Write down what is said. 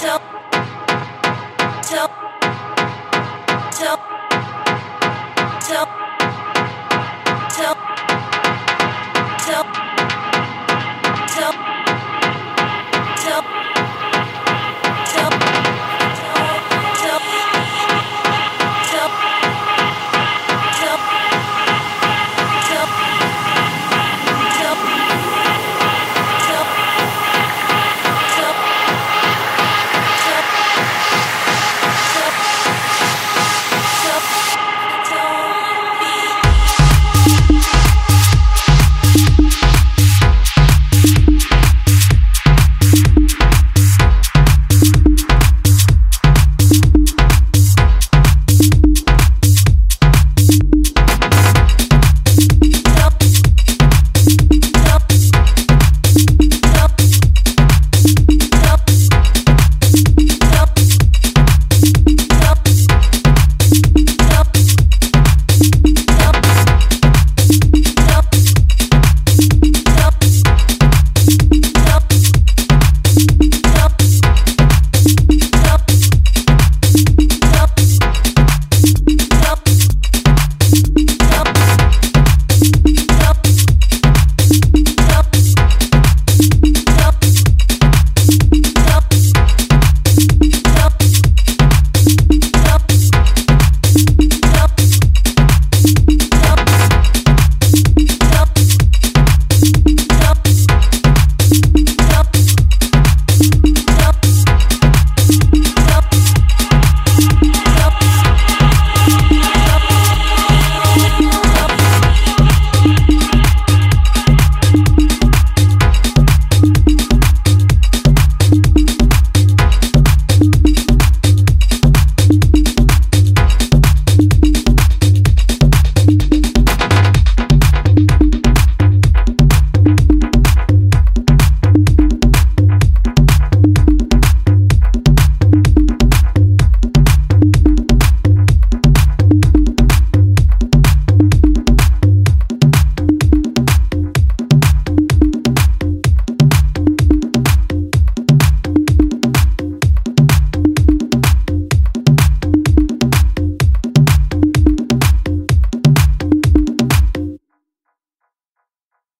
tell, tell, tell, tell, tell, tell.